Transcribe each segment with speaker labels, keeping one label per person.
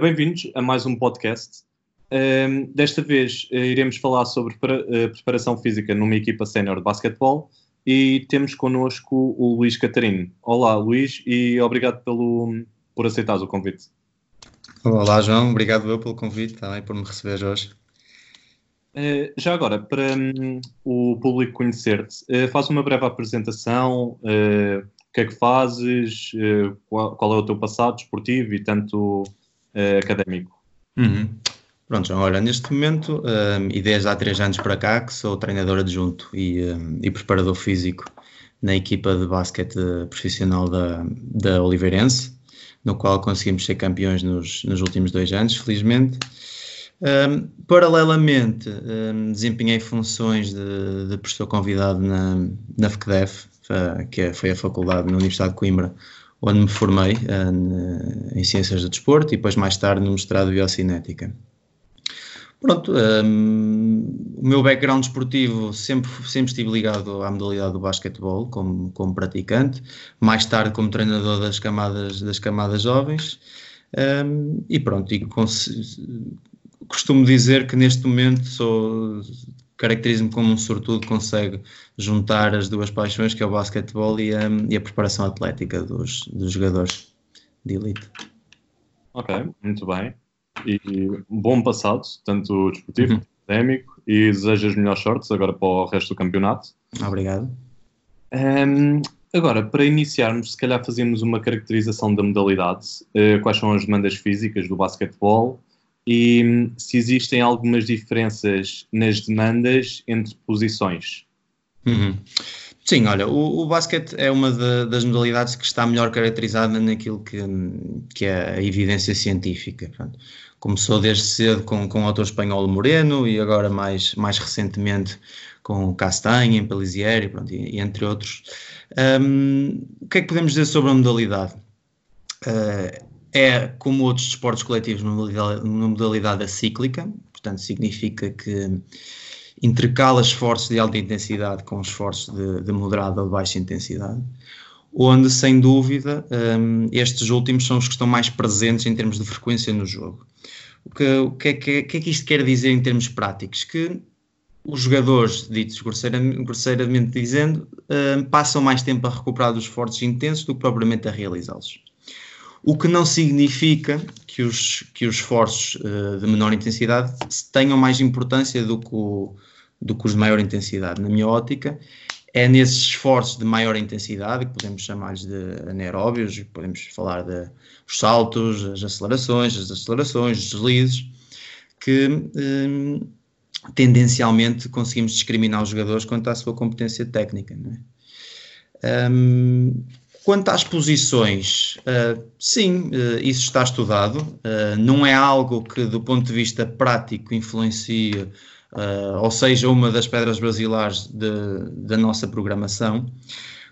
Speaker 1: Bem-vindos a mais um podcast. Um, desta vez uh, iremos falar sobre para, uh, preparação física numa equipa sénior de basquetebol e temos connosco o Luís Catarino. Olá, Luís, e obrigado pelo, por aceitares o convite.
Speaker 2: Olá, João, obrigado eu pelo convite também por me receber hoje.
Speaker 1: Uh, já agora, para um, o público conhecer-te, faz uma breve apresentação, o que é que fazes, qual, qual, é o teu passado desportivo e tanto académico.
Speaker 2: Uhum. Pronto, João, olha, neste momento, um, e desde há três anos para cá, que sou treinador adjunto e, um, e preparador físico na equipa de basquete profissional da, da Oliveirense, no qual conseguimos ser campeões nos, nos últimos dois anos, felizmente. Um, paralelamente, um, desempenhei funções de, de professor convidado na, na FCDEF, que é, foi a faculdade na Universidade de Coimbra, onde me formei uh, em Ciências do Desporto e depois mais tarde no mestrado de Biocinética. Pronto, um, o meu background esportivo sempre, sempre estive ligado à modalidade do basquetebol como, como praticante, mais tarde como treinador das camadas, das camadas jovens um, e pronto, e costumo dizer que neste momento sou caracterizo-me como um sortudo que consegue juntar as duas paixões que é o basquetebol e a, e a preparação atlética dos, dos jogadores de elite.
Speaker 1: Ok, muito bem e bom passado, tanto desportivo uhum. académico, e desejo as melhores sortes agora para o resto do campeonato.
Speaker 2: Obrigado.
Speaker 1: Um, agora, para iniciarmos, se calhar fazíamos uma caracterização da modalidade, uh, quais são as demandas físicas do basquetebol e se existem algumas diferenças nas demandas entre posições.
Speaker 2: Uhum. Sim, olha, o, o basquete é uma de, das modalidades que está melhor caracterizada naquilo que, que é a evidência científica. Pronto. Começou desde cedo com, com o autor espanhol Moreno e agora mais, mais recentemente com Castanha, Pellizieri, pronto, e, e, entre outros. Um, o que é que podemos dizer sobre a modalidade? Uh, é, como outros esportes coletivos, uma modalidade, uma modalidade acíclica, portanto significa que intercala esforços de alta intensidade com esforços de, de moderada ou de baixa intensidade, onde, sem dúvida, um, estes últimos são os que estão mais presentes em termos de frequência no jogo. O que, o que, é, que, que é que isto quer dizer em termos práticos? Que os jogadores, ditos grosseiramente, grosseiramente dizendo, um, passam mais tempo a recuperar dos esforços intensos do que propriamente a realizá-los. O que não significa que os, que os esforços uh, de menor intensidade tenham mais importância do que o, do que os de maior intensidade. Na minha ótica, é nesses esforços de maior intensidade, que podemos chamar-lhes de anaeróbios, podemos falar de os saltos, as acelerações, as acelerações, os deslizes, que hum, tendencialmente conseguimos discriminar os jogadores quanto à sua competência técnica. É? Hum, quanto às posições, uh, sim, uh, isso está estudado, uh, não é algo que do ponto de vista prático influencia uh, ou seja, uma das pedras de, da nossa programação.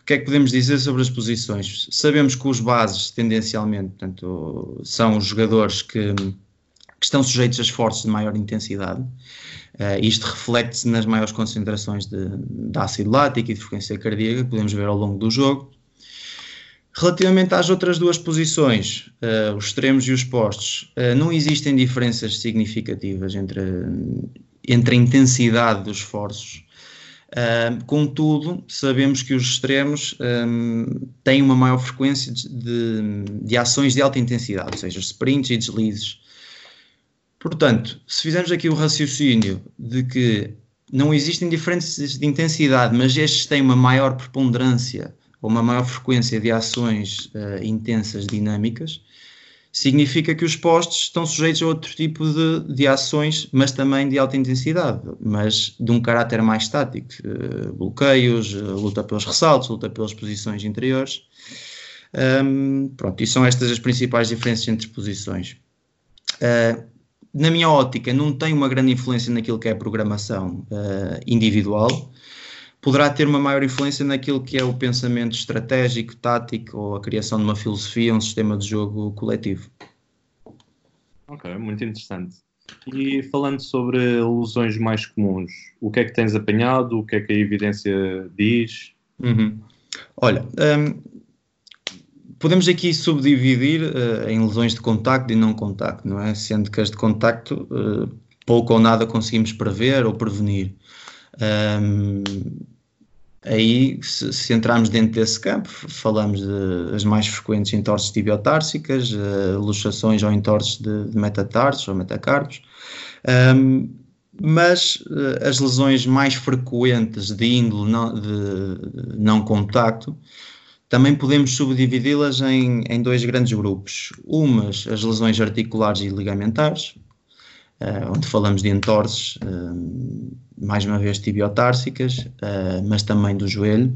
Speaker 2: O que é que podemos dizer sobre as posições? Sabemos que os bases, tendencialmente, portanto, são os jogadores que, que estão sujeitos a esforços de maior intensidade. Uh, isto reflete-se nas maiores concentrações de, de ácido lático e de frequência cardíaca que podemos ver ao longo do jogo. Relativamente às outras duas posições, uh, os extremos e os postos, uh, não existem diferenças significativas entre, entre a intensidade dos esforços. Uh, contudo, sabemos que os extremos um, têm uma maior frequência de, de, de, ações de alta intensidade, ou seja, sprints e deslizes. Portanto, se fizermos aqui o raciocínio de que não existem diferenças de intensidade, mas estes têm uma maior preponderância ou uma maior frequência de ações uh, intensas dinâmicas, significa que os postos estão sujeitos a outro tipo de, de ações, mas também de alta intensidade, mas de um caráter mais estático, uh, bloqueios, uh, luta pelos ressaltos, luta pelas posições interiores. Um, pronto, e são estas as principais diferenças entre posições. Uh, na minha ótica, não tem uma grande influência naquilo que é a programação individual, poderá ter uma maior influência naquilo que é o pensamento estratégico, tático ou a criação de uma filosofia, um sistema de jogo coletivo.
Speaker 1: Ok, muito interessante. E falando sobre lesões mais comuns, o que é que tens apanhado? O que é que a evidência diz?
Speaker 2: Uhum. Olha, um, podemos aqui subdividir uh, em lesões de contacto e não contacto, não é? Sendo que as de contacto uh, pouco ou nada conseguimos prever ou prevenir. Um, aí, se, se, entrarmos dentro desse campo, falamos das mais frequentes entorses tibiotársicas, uh, luxações ou entorses de, de metatarsos ou metacarpos. Um, mas uh, as lesões mais frequentes de índole não, de não contacto também podemos subdividi-las em, em, dois grandes grupos. Umas, as lesões articulares e ligamentares, uh, onde falamos de entorses, uh, mais uma vez tibiotársicas, mas também do joelho,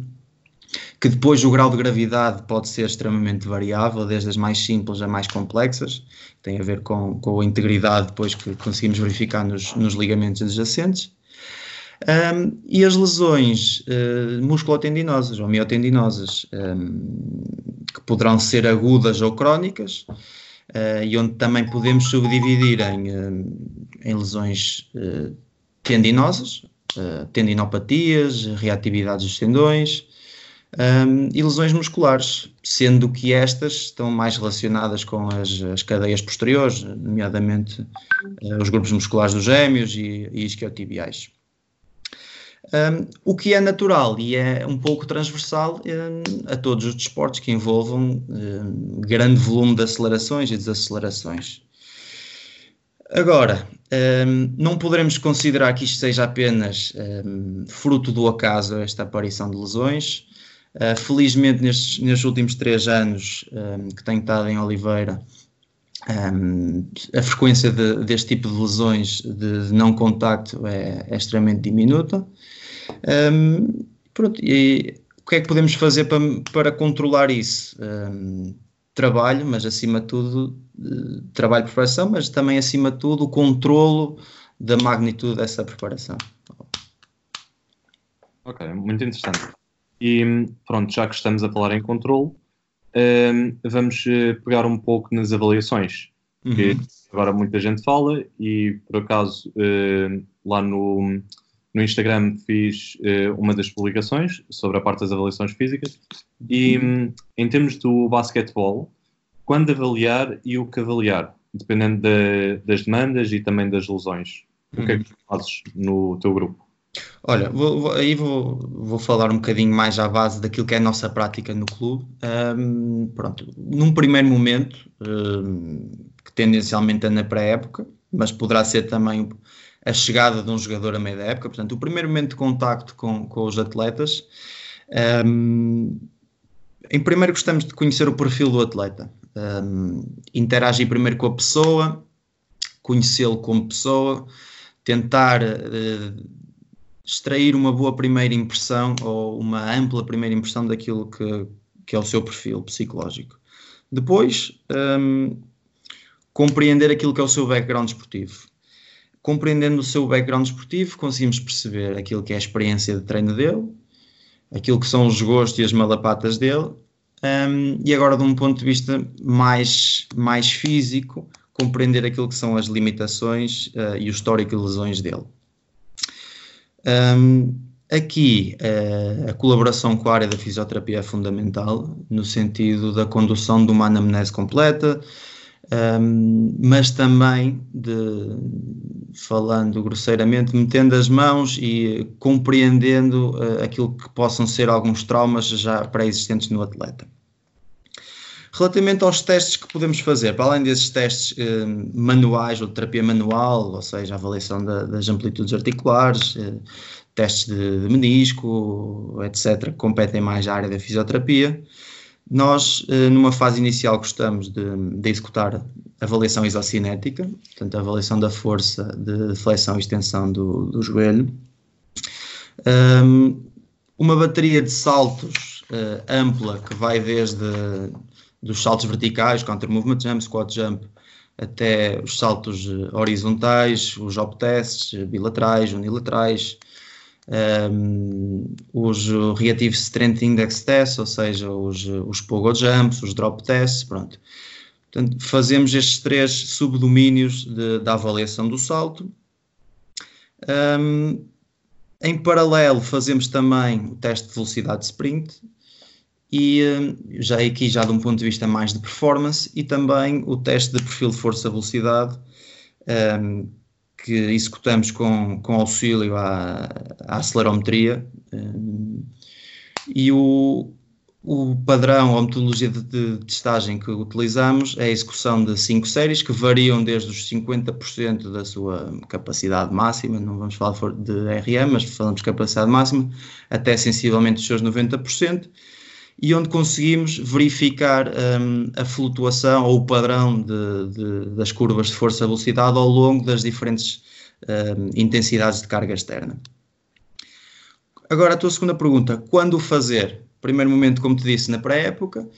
Speaker 2: que depois o grau de gravidade pode ser extremamente variável, desde as mais simples a mais complexas, tem a ver com, com a integridade depois que conseguimos verificar nos, nos ligamentos adjacentes. Um, e as lesões uh, musculotendinosas ou miotendinosas, um, que poderão ser agudas ou crónicas, uh, e onde também podemos subdividir em, uh, em lesões tendinosas, tendinopatias, reatividades dos tendões, um, e lesões musculares, sendo que estas estão mais relacionadas com as, as cadeias posteriores, nomeadamente os grupos musculares dos gêmeos e, e isquiotibiais. Um, o que é natural e é um pouco transversal um, a todos os desportos que envolvam um, grande volume de acelerações e desacelerações. Agora, não poderemos considerar que isto seja apenas fruto do acaso, esta aparição de lesões, Uh, felizmente, nestes, nestes, últimos três anos que tenho estado em Oliveira, um, a frequência de, deste tipo de lesões de, de não contacto é, é, extremamente diminuta. Um, pronto, e o que é que podemos fazer para, para controlar isso? trabalho, mas acima de tudo, uh, trabalho de preparação, mas também acima de tudo o controlo da magnitude dessa preparação.
Speaker 1: Ok, muito interessante. E pronto, já que estamos a falar em controle, um, vamos eh, pegar um pouco nas avaliações, uhum. que agora muita gente fala e por acaso uh, lá no, no Instagram fiz uh, uma das publicações sobre a parte das avaliações físicas e um, em termos do basquetebol, quando avaliar e o que avaliar, dependendo de, das demandas e também das lesões. O que é que tu fazes no teu grupo?
Speaker 2: Olha, vou, vou, aí vou, vou falar um bocadinho mais à base daquilo que é a nossa prática no clube. Um, pronto, num primeiro momento, um, que tendencialmente é na pré-época, mas poderá ser também a chegada de um jogador a meio da época. Portanto, o primeiro momento de contacto com, com os atletas. Um, em primeiro, gostamos de conhecer o perfil do atleta. interagir primeiro com a pessoa, conhecê-lo como pessoa, tentar. Uh, extrair uma boa primeira impressão ou uma ampla primeira impressão daquilo que, que é o seu perfil psicológico. Depois, um, compreender aquilo que é o seu background esportivo. Compreendendo o seu background esportivo, conseguimos perceber aquilo que é a experiência de treino dele, aquilo que são os gostos e as malapatas dele, um, e agora, de um ponto de vista mais, mais físico, compreender aquilo que são as limitações uh, e o histórico de lesões dele. Um, aqui uh, a colaboração com a área da fisioterapia é fundamental, no sentido da condução de uma anamnese completa, um, mas também de, falando grosseiramente, metendo as mãos e compreendendo uh, aquilo que possam ser alguns traumas já pré-existentes no atleta. Relativamente aos testes que podemos fazer, para além desses testes eh, manuais ou de terapia manual, ou seja, avaliação da, das amplitudes articulares, eh, testes de, de, menisco, etc., que competem mais à área da fisioterapia, nós, eh, numa fase inicial, gostamos de, de executar avaliação isocinética, portanto, a avaliação da força de flexão e extensão do, do joelho. Um, uma bateria de saltos uh, ampla que vai desde dos saltos verticais, counter movement jump, squat jump, até os saltos eh, horizontais, os hop tests, eh, bilaterais, unilaterais, um, ehm, os Reactive Strength Index Tests, ou seja, os, os Pogo Jumps, os Drop Tests, pronto. Portanto, fazemos estes três subdomínios da avaliação do salto. Um, ehm, em paralelo, fazemos também o teste de velocidade de sprint, e hum, já aqui já de um ponto de vista mais de performance e também o teste de perfil de força-velocidade um, que executamos com, com auxílio à, à acelerometria um, e o, o padrão ou metodologia de, de, testagem que utilizamos é a execução de cinco séries que variam desde os 50% da sua capacidade máxima, não vamos falar de RM, mas falamos de capacidade máxima, até sensivelmente os seus 90%, e onde conseguimos verificar um, a flutuação ou o padrão de, de, das curvas de força-velocidade ao longo das diferentes um, intensidades de carga externa. Agora, a tua segunda pergunta: quando fazer? Primeiro momento, como te disse, na pré-época,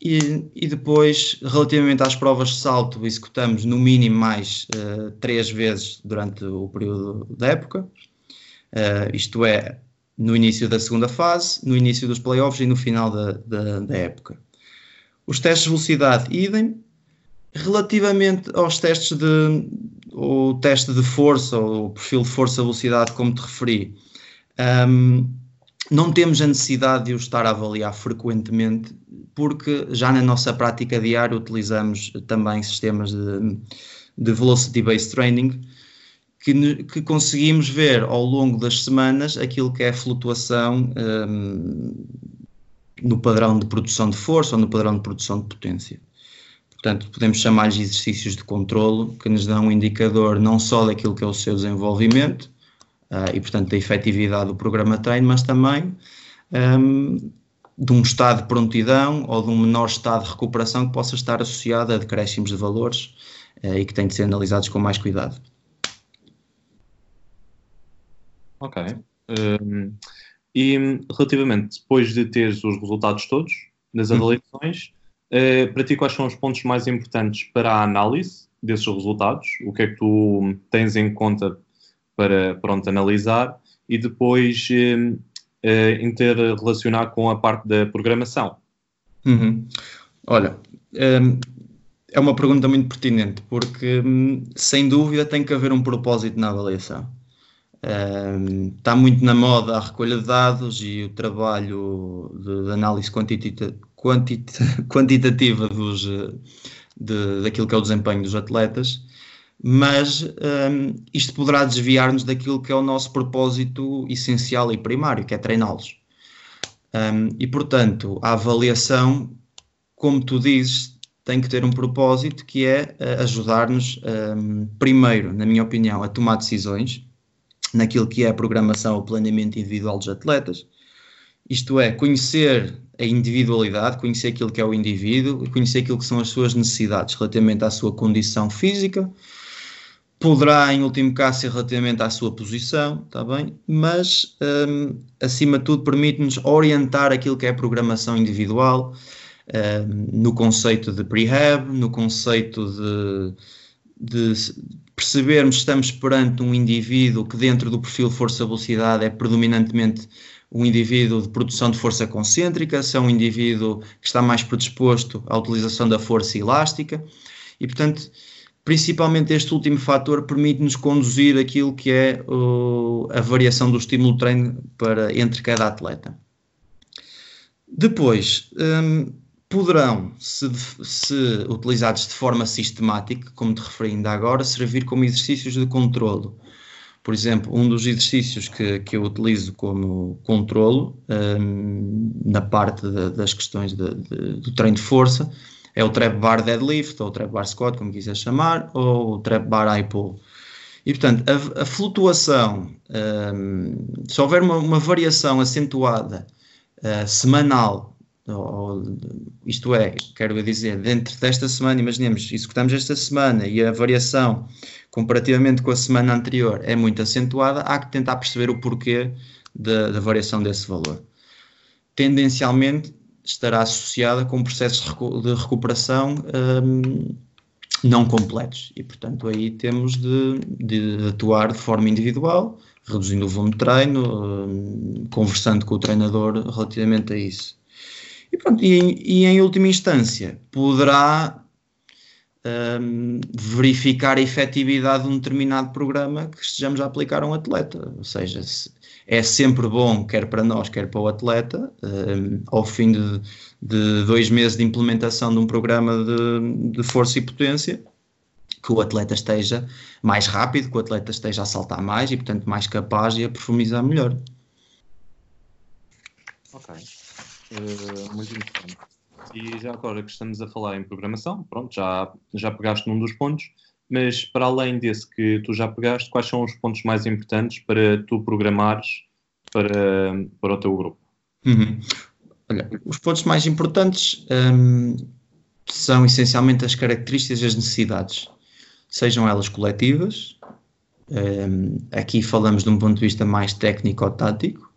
Speaker 2: e, e, depois, relativamente às provas de salto, executamos no mínimo mais uh, três vezes durante o período da época. Uh, isto é, no início da segunda fase, no início dos playoffs e no final da, da, da época. Os testes de velocidade, idem. Relativamente aos testes de o teste de força ou o perfil de força-velocidade, como te referi, um, não temos a necessidade de o estar a avaliar frequentemente, porque já na nossa prática diária utilizamos também sistemas de, de velocity-based training, que, que, conseguimos ver ao longo das semanas aquilo que é a flutuação um, no padrão de produção de força ou no padrão de produção de potência. Portanto, podemos chamar-lhes exercícios de controlo que nos dão um indicador não só daquilo que é o seu desenvolvimento uh, e, portanto, da efetividade do programa treino, mas também um, de um estado de prontidão ou de um menor estado de recuperação que possa estar associado a decréscimos de valores uh, e que têm de ser analisados com mais cuidado.
Speaker 1: Ok. Um, e relativamente, depois de teres os resultados todos das uhum. avaliações, uh, para ti quais são os pontos mais importantes para a análise desses resultados? O que é que tu tens em conta para pronto, analisar? E depois uh, uh, interrelacionar com a parte da programação?
Speaker 2: Uhum. Olha, um, é uma pergunta muito pertinente, porque hum, sem dúvida tem que haver um propósito na avaliação está muito na moda a recolha de dados e o trabalho de, de análise quantitita, quantita, quantitativa dos, de, daquilo que é o desempenho dos atletas, mas um, isto poderá desviar-nos daquilo que é o nosso propósito essencial e primário, que é treiná-los. Um, e portanto, a avaliação, como tu dizes, tem que ter um propósito que é uh, ajudar-nos, primeiro, na minha opinião, a tomar decisões naquilo que é a programação ou planeamento individual dos atletas. Isto é, conhecer a individualidade, conhecer aquilo que é o indivíduo, conhecer aquilo que são as suas necessidades relativamente à sua condição física, poderá, em último caso, ser relativamente à sua posição, está bem? Mas, um, acima de tudo, permite-nos orientar aquilo que é a programação individual um, no conceito de prehab, no conceito de, de percebermos que estamos perante um indivíduo que dentro do perfil força-velocidade é predominantemente um indivíduo de produção de força concêntrica, se é um indivíduo que está mais predisposto à utilização da força elástica e, portanto, principalmente este último fator permite-nos conduzir aquilo que é a variação do estímulo de treino para, entre cada atleta. Depois, um, poderão, se, se, utilizados de forma sistemática, como te referi ainda agora, servir como exercícios de controlo. Por exemplo, um dos exercícios que, que eu utilizo como controlo um, na parte de, das questões de, de, do treino de força é o trap bar deadlift, ou trap bar squat, como quiser chamar, ou o trap bar high pull. E, portanto, a, a flutuação, um, se houver uma, uma variação acentuada uh, semanal ou, isto é, quero dizer, dentro desta semana, imaginemos, executamos esta semana e a variação comparativamente com a semana anterior é muito acentuada, há que tentar perceber o porquê da, variação desse valor. Tendencialmente estará associada com processos de recuperação um, não completos e, portanto, aí temos de, de, atuar de forma individual, reduzindo o volume de treino, um, conversando com o treinador relativamente a isso. E, pronto, e, e em última instância, poderá um, verificar a efetividade de um determinado programa que estejamos a aplicar a um atleta. Ou seja, se, é sempre bom, quer para nós, quer para o atleta, um, ao fim de, de, dois meses de implementação de um programa de, de, força e potência, que o atleta esteja mais rápido, que o atleta esteja a saltar mais e, portanto, mais capaz e a perfumizar melhor.
Speaker 1: Ok. Uh, muito importante. E já agora que estamos a falar em programação, pronto, já, já pegaste num dos pontos, mas para além desse que tu já pegaste, quais são os pontos mais importantes para tu programares para, para o teu grupo?
Speaker 2: Uhum. Olha, os pontos mais importantes um, são essencialmente as características e as necessidades, sejam elas coletivas, um, aqui falamos de um ponto de vista mais técnico ou tático,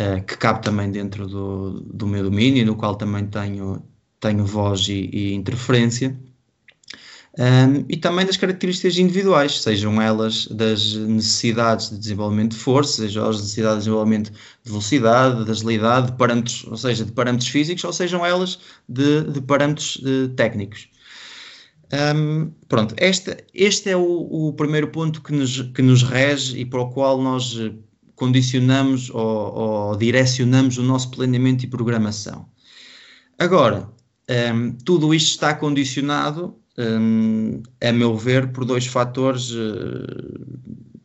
Speaker 2: uh, que cabe também dentro do, do meu domínio, no qual também tenho, tenho voz e, e interferência um, e também das características individuais, sejam elas das necessidades de desenvolvimento de força, sejam elas necessidades de desenvolvimento de velocidade, de agilidade, de parâmetros, ou seja, de parâmetros físicos, ou sejam elas de, de parâmetros de, eh, técnicos. Um, pronto, este, este é o, o, primeiro ponto que nos, que nos rege e para o qual nós eh, condicionamos ou, ou direcionamos o nosso planeamento e programação. Agora, um, tudo isto está condicionado um, a meu ver, por dois fatores uh,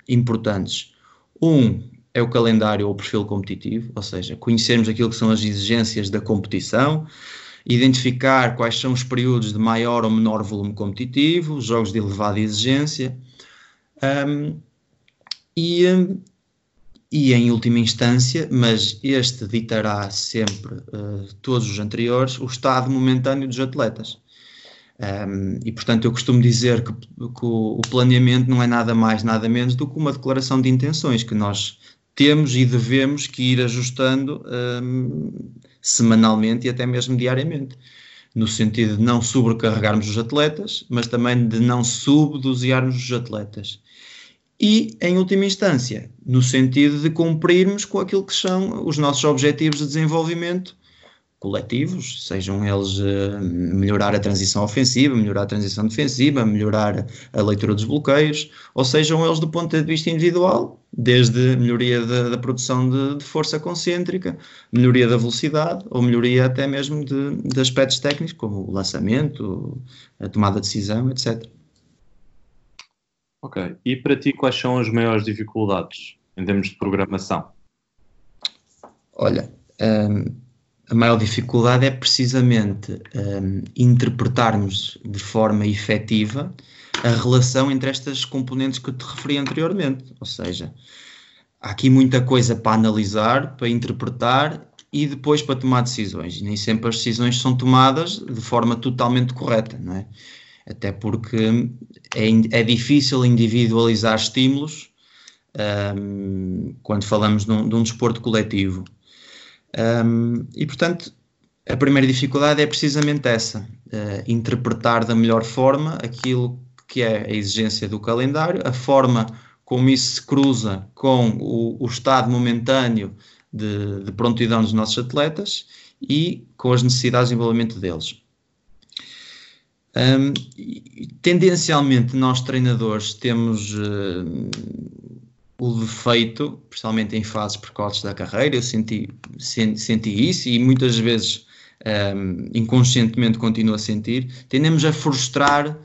Speaker 2: importantes. Um é o calendário ou o perfil competitivo, ou seja, conhecermos aquilo que são as exigências da competição, identificar quais são os períodos de maior ou menor volume competitivo, jogos de elevada exigência, um, e, e em última instância, mas este ditará sempre uh, todos os anteriores, o estado momentâneo dos atletas. Um, e portanto eu costumo dizer que, que o, planeamento não é nada mais, nada menos do que uma declaração de intenções que nós temos e devemos que ir ajustando um, semanalmente e até mesmo diariamente. No sentido de não sobrecarregarmos os atletas, mas também de não subdosearmos os atletas. E, em última instância, no sentido de cumprirmos com aquilo que são os nossos objetivos de desenvolvimento coletivos, sejam eles uh, melhorar a transição ofensiva, melhorar a transição defensiva, melhorar a leitura dos bloqueios, ou sejam eles do ponto de vista individual, desde melhoria da, da produção de, de, força concêntrica, melhoria da velocidade, ou melhoria até mesmo de, de aspectos técnicos, como o lançamento, a tomada de decisão, etc.
Speaker 1: Ok. E para ti, quais são as maiores dificuldades em termos de programação?
Speaker 2: Olha, um, a maior dificuldade é precisamente um, interpretarmos de forma efetiva a relação entre estas componentes que te referi anteriormente. Ou seja, há aqui muita coisa para analisar, para interpretar e depois para tomar decisões. E nem sempre as decisões são tomadas de forma totalmente correta, não é? Até porque é, é difícil individualizar estímulos um, quando falamos de um, de um desporto coletivo. Um, e portanto, a primeira dificuldade é precisamente essa: uh, interpretar da melhor forma aquilo que é a exigência do calendário, a forma como isso se cruza com o, o estado momentâneo de, de, prontidão dos nossos atletas e com as necessidades de envolvimento deles. Um, tendencialmente, nós treinadores temos uh, o defeito, principalmente em fases precoces da carreira, eu senti, senti, senti isso e muitas vezes um, inconscientemente continuo a sentir, tendemos a frustrar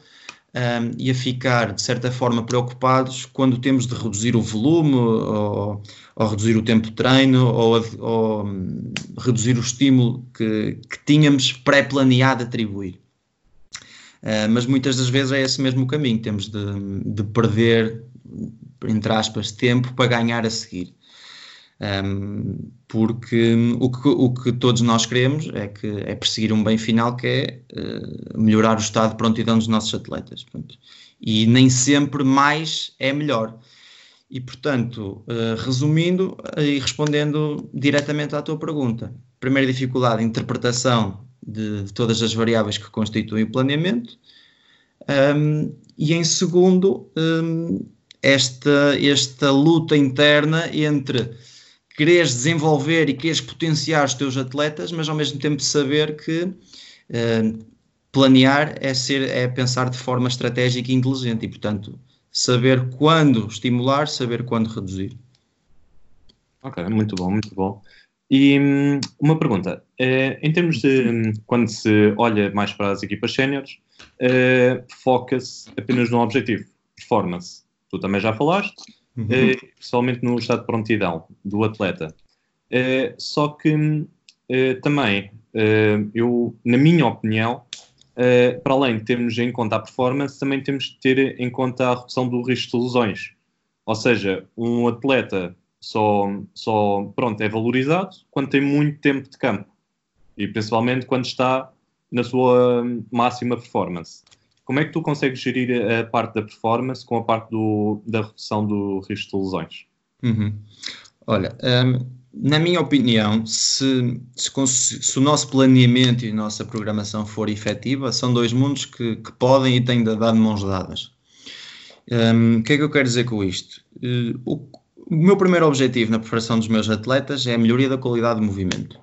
Speaker 2: um, e a ficar, de certa forma, preocupados quando temos de reduzir o volume ou, ou reduzir o tempo de treino ou, ou um, reduzir o estímulo que, que tínhamos pré-planeado atribuir. Uh, mas muitas das vezes é esse mesmo caminho, temos de, de perder entre aspas, tempo para ganhar a seguir. Um, porque o que, o que todos nós queremos é que é perseguir um bem final que é uh, melhorar o estado de prontidão dos nossos atletas. Portanto, e nem sempre mais é melhor. E, portanto, uh, resumindo e respondendo diretamente à tua pergunta, primeira dificuldade, interpretação de, todas as variáveis que constituem o planeamento, um, e em segundo, um, esta, esta luta interna entre quereres desenvolver e quereres potenciar os teus atletas, mas ao mesmo tempo saber que planear é, ser, é pensar de forma estratégica e inteligente e, portanto, saber quando estimular, saber quando reduzir.
Speaker 1: Ok, muito bom, muito bom. E hum, uma pergunta, eh, em termos de hum, quando se olha mais para as equipas séniores, eh, foca-se apenas no objetivo, performance. Tu também já falaste, uhum. eh, principalmente no estado de prontidão do atleta. Só que hum, também, eu, na minha opinião, para além de termos em conta a performance, também temos de ter em conta a redução do risco de lesões. Ou seja, um atleta só, só pronto, é valorizado quando tem muito tempo de campo e principalmente quando está na sua máxima performance. Como é que tu consegues gerir a parte da performance com a parte do, da redução do risco de lesões?
Speaker 2: Uhum. Olha, um, na minha opinião, se, se, se, o nosso planeamento e a nossa programação for efetiva, são dois mundos que, que podem e têm de dar de mãos dadas. Um, o que é que eu quero dizer com isto? Uh, o, o meu primeiro objetivo na preparação dos meus atletas é a melhoria da qualidade de movimento.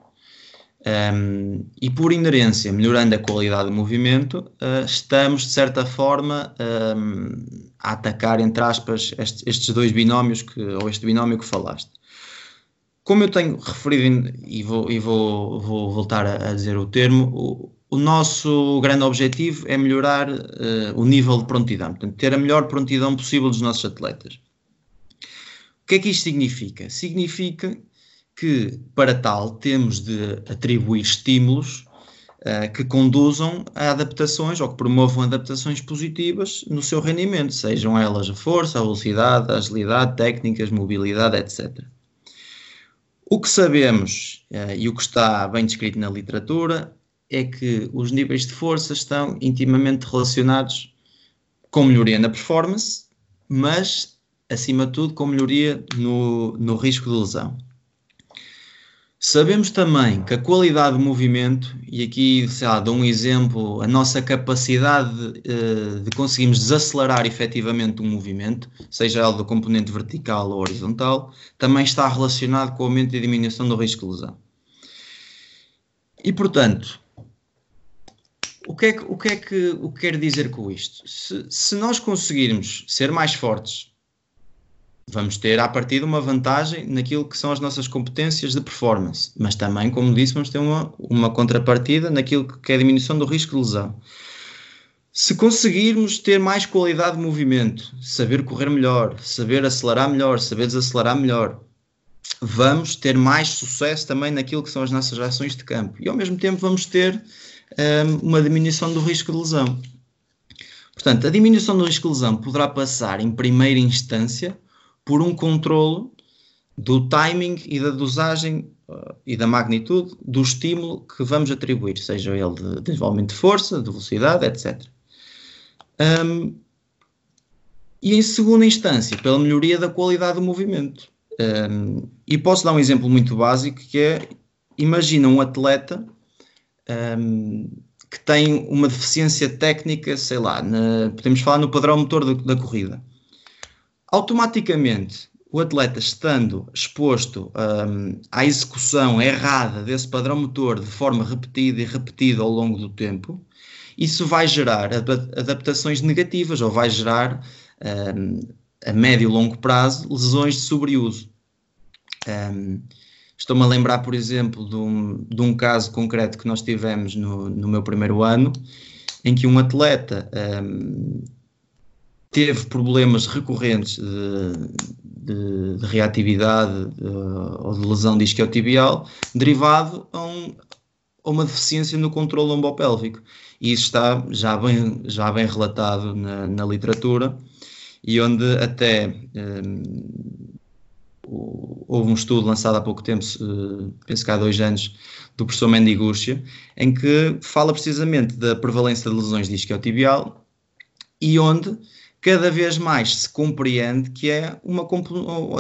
Speaker 2: Um, e por inerência, melhorando a qualidade de movimento, uh, estamos de certa forma um, a atacar, entre aspas, estes, estes, dois binómios, que, ou este binómio que falaste. Como eu tenho referido, e vou, e vou, vou voltar a, a, dizer o termo, o, o, nosso grande objetivo é melhorar uh, o nível de prontidão, portanto, ter a melhor prontidão possível dos nossos atletas. O que é que isto significa? Significa que, para tal, temos de atribuir estímulos uh, que conduzam a adaptações ou que promovam adaptações positivas no seu rendimento, sejam elas a força, a velocidade, a agilidade, técnicas, mobilidade, etc. O que sabemos uh, e o que está bem descrito na literatura é que os níveis de força estão intimamente relacionados com melhoria na performance, mas acima de tudo, com melhoria no, no risco de lesão. Sabemos também que a qualidade de movimento, e aqui sei lá, dou um exemplo, a nossa capacidade de, eh, de conseguirmos desacelerar efetivamente um movimento, seja ele do componente vertical ou horizontal, também está relacionado com o aumento e diminuição do risco de lesão. E portanto, o que é que, o que, é que, o que quero dizer com isto? Se, se nós conseguirmos ser mais fortes vamos ter a partir de uma vantagem naquilo que são as nossas competências de performance, mas também, como disse, vamos ter uma, uma contrapartida naquilo que é a diminuição do risco de lesão. Se conseguirmos ter mais qualidade de movimento, saber correr melhor, saber acelerar melhor, saber desacelerar melhor, vamos ter mais sucesso também naquilo que são as nossas ações de campo e ao mesmo tempo vamos ter um, uma diminuição do risco de lesão. Portanto, a diminuição do risco de lesão poderá passar em primeira instância por um controlo do timing e da dosagem uh, e da magnitude do estímulo que vamos atribuir, seja ele de desenvolvimento de força, de velocidade, etc. Um, e em segunda instância, pela melhoria da qualidade do movimento. Um, e posso dar um exemplo muito básico que é, imagina um atleta um, que tem uma deficiência técnica, sei lá, na, podemos falar no padrão motor da, da corrida automaticamente o atleta estando exposto um, à execução errada desse padrão motor de forma repetida e repetida ao longo do tempo, isso vai gerar adaptações negativas ou vai gerar um, a médio e longo prazo lesões de sobreuso. Um, Estou-me a lembrar, por exemplo, de um, de um, caso concreto que nós tivemos no, no meu primeiro ano, em que um atleta um, teve problemas recorrentes de, de, de reatividade de, ou de lesão discotibial derivado a, um, a, uma deficiência no controle lombopélvico. E isso está já bem, já bem relatado na, na literatura e onde até um, houve um estudo lançado há pouco tempo, penso que há dois anos, do professor Mendigúcia, em que fala precisamente da prevalência de lesões discotibial e onde cada vez mais se compreende que é uma,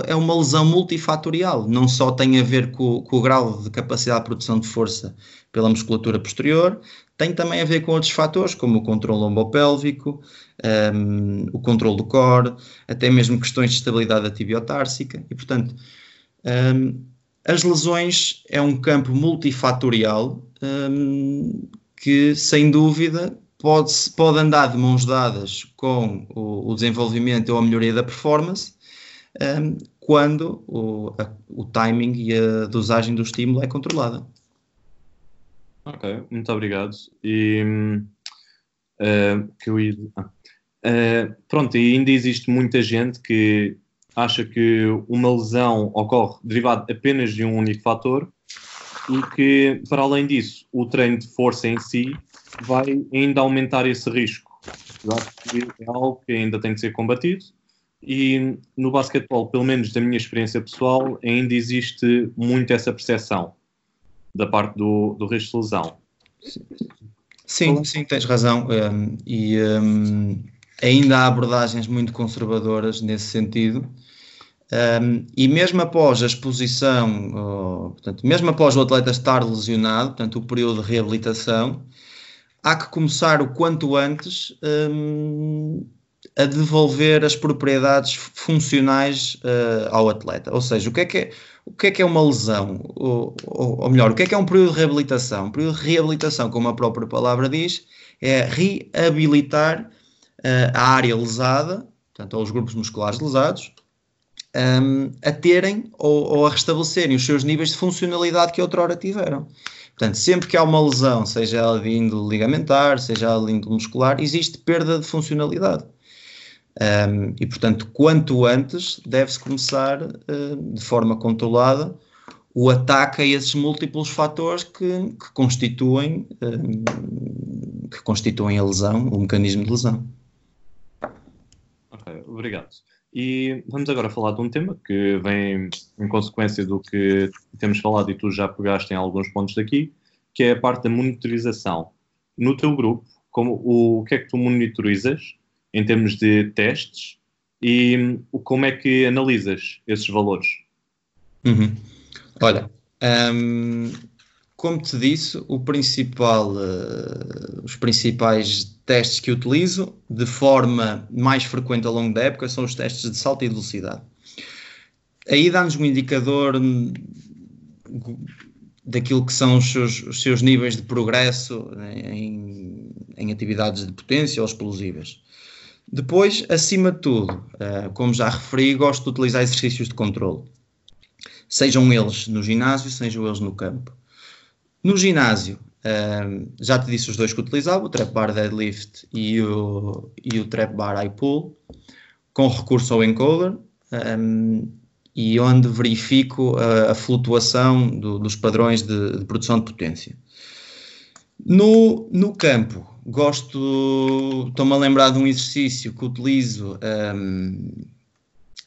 Speaker 2: é uma lesão multifatorial. Não só tem a ver com, com, o grau de capacidade de produção de força pela musculatura posterior, tem também a ver com outros fatores, como o controle lombopélvico, um, o controle do core, até mesmo questões de estabilidade tibiotársica. E, portanto, um, as lesões é um campo multifatorial um, que, sem dúvida, pode, pode andar de mãos dadas com o, o desenvolvimento ou a melhoria da performance, um, quando o, a, o timing e a dosagem do estímulo é controlada.
Speaker 1: Ok, muito obrigado. E uh, que eu ia... uh, pronto, ainda existe muita gente que acha que uma lesão ocorre derivado apenas de um único fator e que, para além disso, o treino de força em si vai ainda aumentar esse risco. É algo que ainda tem que ser combatido e no basquetebol, pelo menos da minha experiência pessoal, ainda existe muito essa percepção da parte do, do risco de lesão.
Speaker 2: Sim, sim, tens razão. Um, e um, ainda há abordagens muito conservadoras nesse sentido. Um, e mesmo após a exposição, portanto, mesmo após o atleta estar lesionado, portanto, o período de reabilitação, há que começar o quanto antes um, a devolver as propriedades funcionais uh, ao atleta. Ou seja, o que é que é, o que é, que é uma lesão? Ou, ou, ou, melhor, o que é que é um período de reabilitação? Um período de reabilitação, como a própria palavra diz, é reabilitar uh, a área lesada, portanto, os grupos musculares lesados, um, a terem ou, ou, a restabelecerem os seus níveis de funcionalidade que outrora tiveram. Portanto, sempre que há uma lesão, seja ela de índole ligamentar, seja ela de índole muscular, existe perda de funcionalidade. Um, e, portanto, quanto antes deve-se começar uh, de forma controlada o ataque a esses múltiplos fatores que, que constituem, que constituem a lesão, o mecanismo de lesão.
Speaker 1: Ok, obrigado. E vamos agora falar de um tema que vem em consequência do que temos falado e tu já pegaste em alguns pontos daqui, que é a parte da monitorização. No teu grupo, como, o, o que é que tu monitorizas em termos de testes e como é que analisas esses valores?
Speaker 2: Uhum. Olha, um, como te disse, principal, uh, os principais testes que utilizo de forma mais frequente ao longo da época são os testes de salto e velocidade. Aí dá-nos um indicador daquilo que são os seus, os seus níveis de progresso em, em, atividades de potência ou explosivas. Depois, acima de tudo, uh, como já referi, gosto de utilizar exercícios de controle. Sejam eles no ginásio, sejam eles no campo. No ginásio, já te disse os dois que utilizava, o trap bar deadlift e o, e o trap bar high pull, com recurso ao encoder, um, e onde verifico a, a flutuação do, dos padrões de, de, produção de potência. No, no campo, gosto, estou-me a lembrar de um exercício que utilizo, um,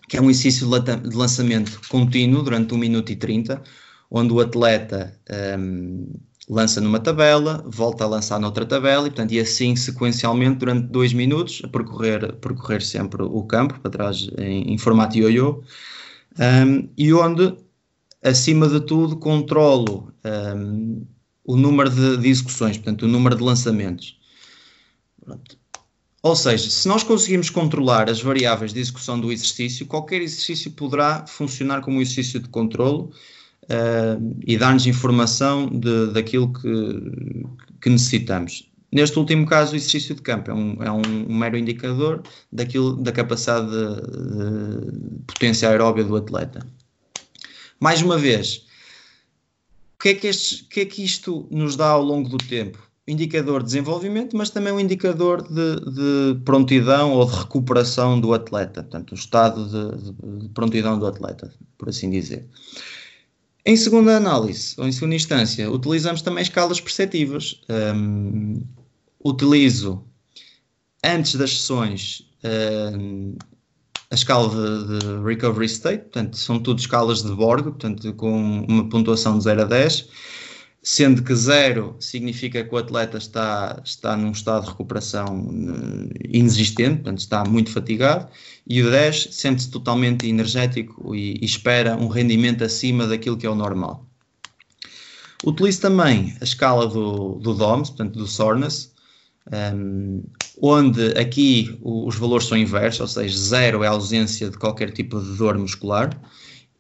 Speaker 2: que é um exercício de lançamento contínuo durante 1 minuto e 30, onde o atleta um, lança numa tabela, volta a lançar noutra tabela e, portanto, e assim sequencialmente durante dois minutos a percorrer, percorrer sempre o campo para trás em, em formato ioiô um, e onde, acima de tudo, controlo um, o número de, de, execuções, portanto, o número de lançamentos. Pronto. Ou seja, se nós conseguirmos controlar as variáveis de execução do exercício, qualquer exercício poderá funcionar como um exercício de controlo uh, e dar-nos informação de, daquilo que, que, necessitamos. Neste último caso, o exercício de campo é um, é um mero indicador daquilo, da capacidade de, de potência aeróbia do atleta. Mais uma vez, o que, é que que é que isto nos dá ao longo do tempo? indicador de desenvolvimento, mas também um indicador de, de, prontidão ou de recuperação do atleta, portanto, o estado de, de, prontidão do atleta, por assim dizer. Em segunda análise, ou em segunda instância, utilizamos também escalas perceptivas. Um, utilizo, antes das sessões, um, a escala de, de, Recovery State, portanto, são tudo escalas de Borg, portanto, com uma pontuação de 0 a 10 sendo que zero significa que o atleta está, está num estado de recuperação eh, inexistente, portanto está muito fatigado, e o 10 sente-se totalmente energético e, e, espera um rendimento acima daquilo que é o normal. Utilizo também a escala do, do DOMS, portanto do Soreness, um, ehm, onde aqui os valores são inversos, ou seja, 0 é a ausência de qualquer tipo de dor muscular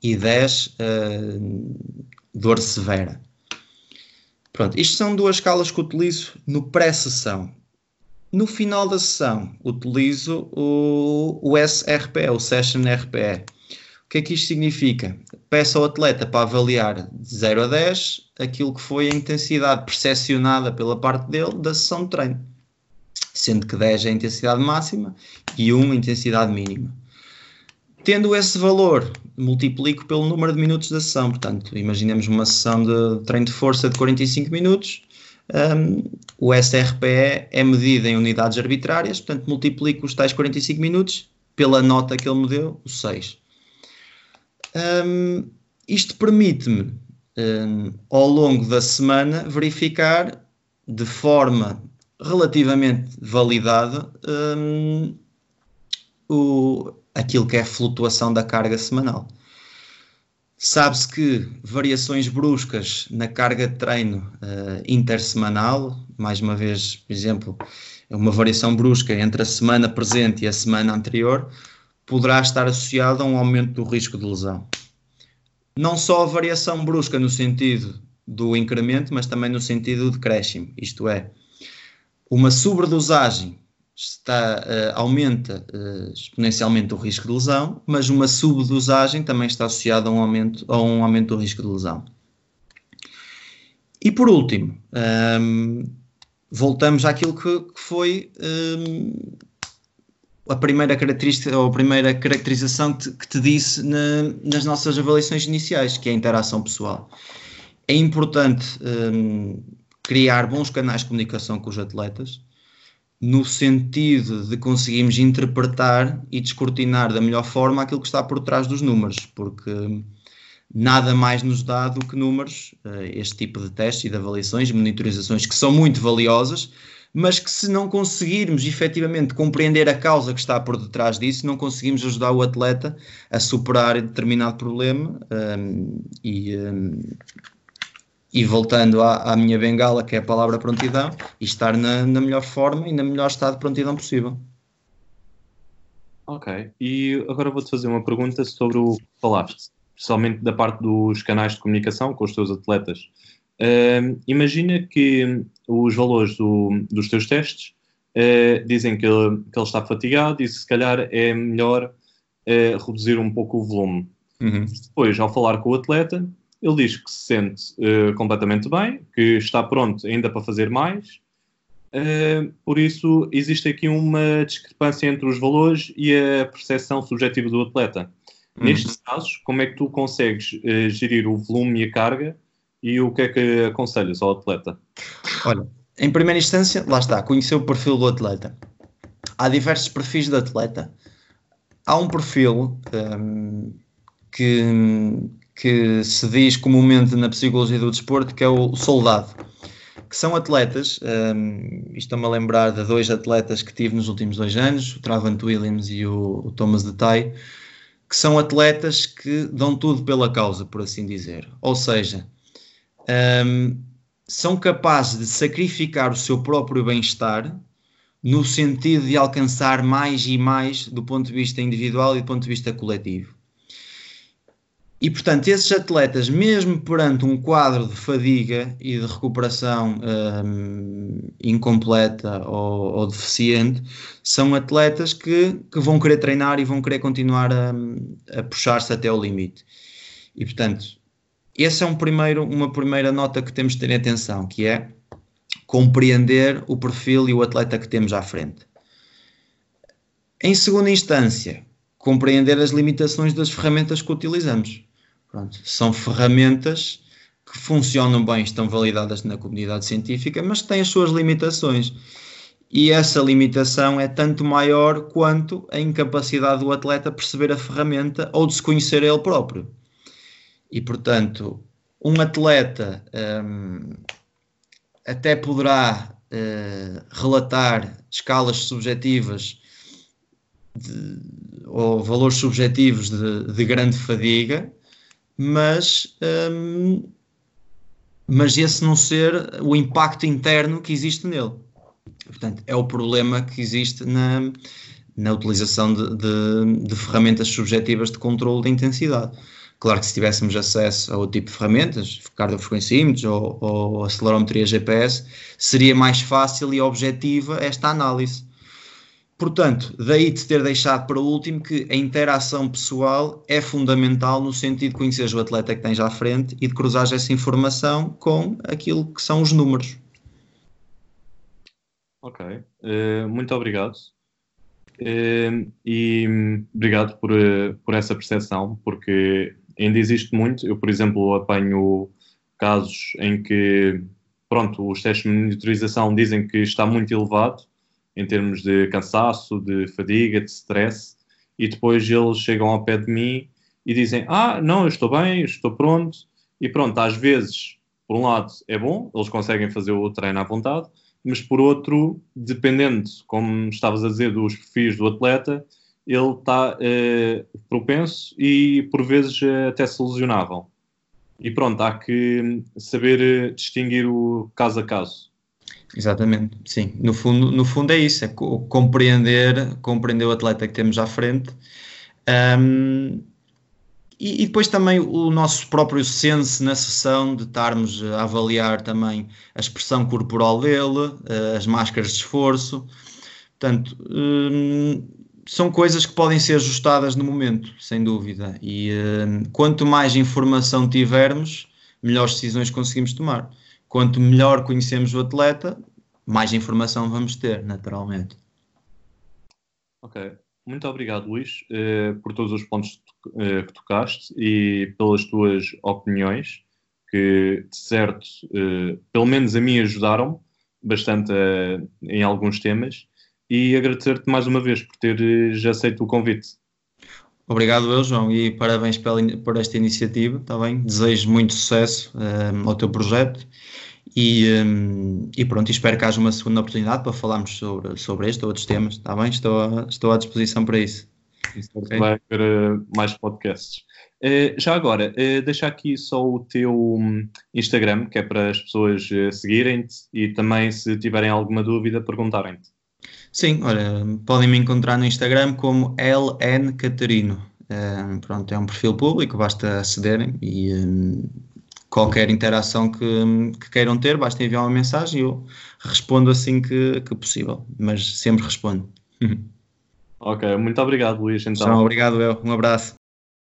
Speaker 2: e 10 uh, eh, dor severa. Pronto, isto são duas escalas que utilizo no pré-sessão. No final da sessão, utilizo o, o SRPE, o Session RPE, O que é que isto significa? Peço ao atleta para avaliar de 0 a 10 aquilo que foi a intensidade percepcionada pela parte dele da sessão de treino, sendo que 10 é a intensidade máxima e 1 a intensidade mínima. Tendo esse valor, multiplico pelo número de minutos da sessão. Portanto, imaginemos uma sessão de treino de força de 45 minutos. Um, o SRPE é medido em unidades arbitrárias, portanto, multiplico os tais 45 minutos pela nota que ele me deu, o 6. Um, isto permite-me, um, ao longo da semana, verificar de forma relativamente validada um, o, aquilo que é a flutuação da carga semanal. Sabe-se que variações bruscas na carga de treino uh, intersemanal, mais uma vez, por exemplo, uma variação brusca entre a semana presente e a semana anterior, poderá estar associada a um aumento do risco de lesão. Não só a variação brusca no sentido do incremento, mas também no sentido de decréscimo, isto é, uma sobredosagem está, uh, aumenta uh, exponencialmente o risco de lesão, mas uma subdosagem também está associada a um aumento, a um aumento do risco de lesão. E por último, um, ehm, voltamos àquilo que, que foi um, ehm, a primeira característica ou a primeira caracterização que te, disse na, nas nossas avaliações iniciais, que é a interação pessoal. É importante um, ehm, criar bons canais de comunicação com os atletas, no sentido de conseguirmos interpretar e descortinar da melhor forma aquilo que está por trás dos números, porque nada mais nos dá do que números, eh, este tipo de testes e de avaliações, monitorizações que são muito valiosas, mas que se não conseguirmos efetivamente compreender a causa que está por detrás disso, não conseguimos ajudar o atleta a superar determinado problema um, eh, e, um, eh, e voltando à, à, minha bengala, que é a palavra prontidão, e estar na, na, melhor forma e no melhor estado de prontidão possível.
Speaker 1: Ok, e agora vou-te fazer uma pergunta sobre o que falaste, especialmente da parte dos canais de comunicação com os teus atletas. Uh, imagina que os valores do, dos teus testes uh, dizem que ele, que ele, está fatigado e se calhar é melhor uh, reduzir um pouco o volume. Uhum. Depois, ao falar com o atleta, ele diz que se sente uh, completamente bem, que está pronto ainda para fazer mais. Uh, por isso, existe aqui uma discrepância entre os valores e a percepção subjetiva do atleta. Uhum. Nestes casos, como é que tu consegues uh, gerir o volume e a carga e o que é que aconselhas ao atleta?
Speaker 2: Olha, em primeira instância, lá está, conhecer o perfil do atleta. Há diversos perfis de atleta. Há um perfil um, que, que se diz comumente na psicologia do desporto, que é o soldado, que são atletas, um, estou-me a lembrar de dois atletas que tive nos últimos dois anos, o Travant Williams e o, o Thomas Detay, que são atletas que dão tudo pela causa, por assim dizer. Ou seja, um, são capazes de sacrificar o seu próprio bem-estar no sentido de alcançar mais e mais do ponto de vista individual e do ponto de vista coletivo. E, portanto, esses atletas, mesmo perante um quadro de fadiga e de recuperação um, incompleta ou, ou, deficiente, são atletas que, que vão querer treinar e vão querer continuar a, a puxar-se até ao limite. E, portanto, essa é um primeiro, uma primeira nota que temos de ter atenção, que é compreender o perfil e o atleta que temos à frente. Em segunda instância, compreender as limitações das ferramentas que utilizamos. Pronto, são ferramentas que funcionam bem, estão validadas na comunidade científica, mas têm as suas limitações. E essa limitação é tanto maior quanto a incapacidade do atleta perceber a ferramenta ou de se conhecer ele próprio. E, portanto, um atleta um, até poderá uh, relatar escalas subjetivas de, ou valores subjetivos de, de grande fadiga, mas, um, mas esse não ser o impacto interno que existe nele. Portanto, é o problema que existe na, na utilização de, de, de ferramentas subjetivas de controle de intensidade. Claro que se tivéssemos acesso a outro tipo de ferramentas, cardiofrequencímetros ou, ou acelerometria GPS, seria mais fácil e objetiva esta análise. Portanto, daí de ter deixado para o último que a interação pessoal é fundamental no sentido de conhecer o atleta que tens à frente e de cruzar essa informação com aquilo que são os números.
Speaker 1: Ok, uh, muito obrigado. Uh, e obrigado por, uh, por essa percepção, porque ainda existe muito. Eu, por exemplo, apanho casos em que, pronto, os testes de monitorização dizem que está muito elevado em termos de cansaço, de fadiga, de stress, e depois eles chegam ao pé de mim e dizem: Ah, não, eu estou bem, eu estou pronto. E pronto, às vezes, por um lado, é bom, eles conseguem fazer o treino à vontade, mas por outro, dependendo, como estavas a dizer, dos perfis do atleta, ele está eh, propenso e por vezes até se lesionavam. E pronto, há que saber eh, distinguir o caso a caso.
Speaker 2: Exatamente, sim. No fundo, no fundo é isso, é compreender, compreender o atleta que temos à frente. Um, e, e, depois também o nosso próprio sense na sessão de estarmos a avaliar também a expressão corporal dele, eh, as máscaras de esforço. Portanto, um, são coisas que podem ser ajustadas no momento, sem dúvida. E um, quanto mais informação tivermos, melhores decisões conseguimos tomar. Quanto melhor conhecemos o atleta, mais informação vamos ter, naturalmente.
Speaker 1: Ok. Muito obrigado, Luís, eh, por todos os pontos eh, que tocaste e pelas tuas opiniões, que de certo, eh, pelo menos a mim, ajudaram bastante em alguns temas. E agradecer-te mais uma vez por teres aceito o convite.
Speaker 2: Obrigado eu, João, e parabéns pela, por esta iniciativa, está bem? Desejo muito sucesso um, ao teu projeto e, um, e, pronto, espero que haja uma segunda oportunidade para falarmos sobre, sobre este ou outros temas, está bem? Estou, a, estou à disposição para isso.
Speaker 1: Okay. Vai haver uh, mais podcasts. Uh, já agora, uh, deixa aqui só o teu um, Instagram, que é para as pessoas seguirem-te e também, se tiverem alguma dúvida, perguntarem-te.
Speaker 2: Sim, olha, podem me encontrar no Instagram como LN Catarino. Uh, pronto, é um perfil público, basta acederem e um, qualquer interação que, que, queiram ter, basta enviar uma mensagem e eu respondo assim que, que possível, mas sempre respondo.
Speaker 1: ok, muito obrigado, Luís. Então.
Speaker 2: Então, obrigado, eu. Um abraço.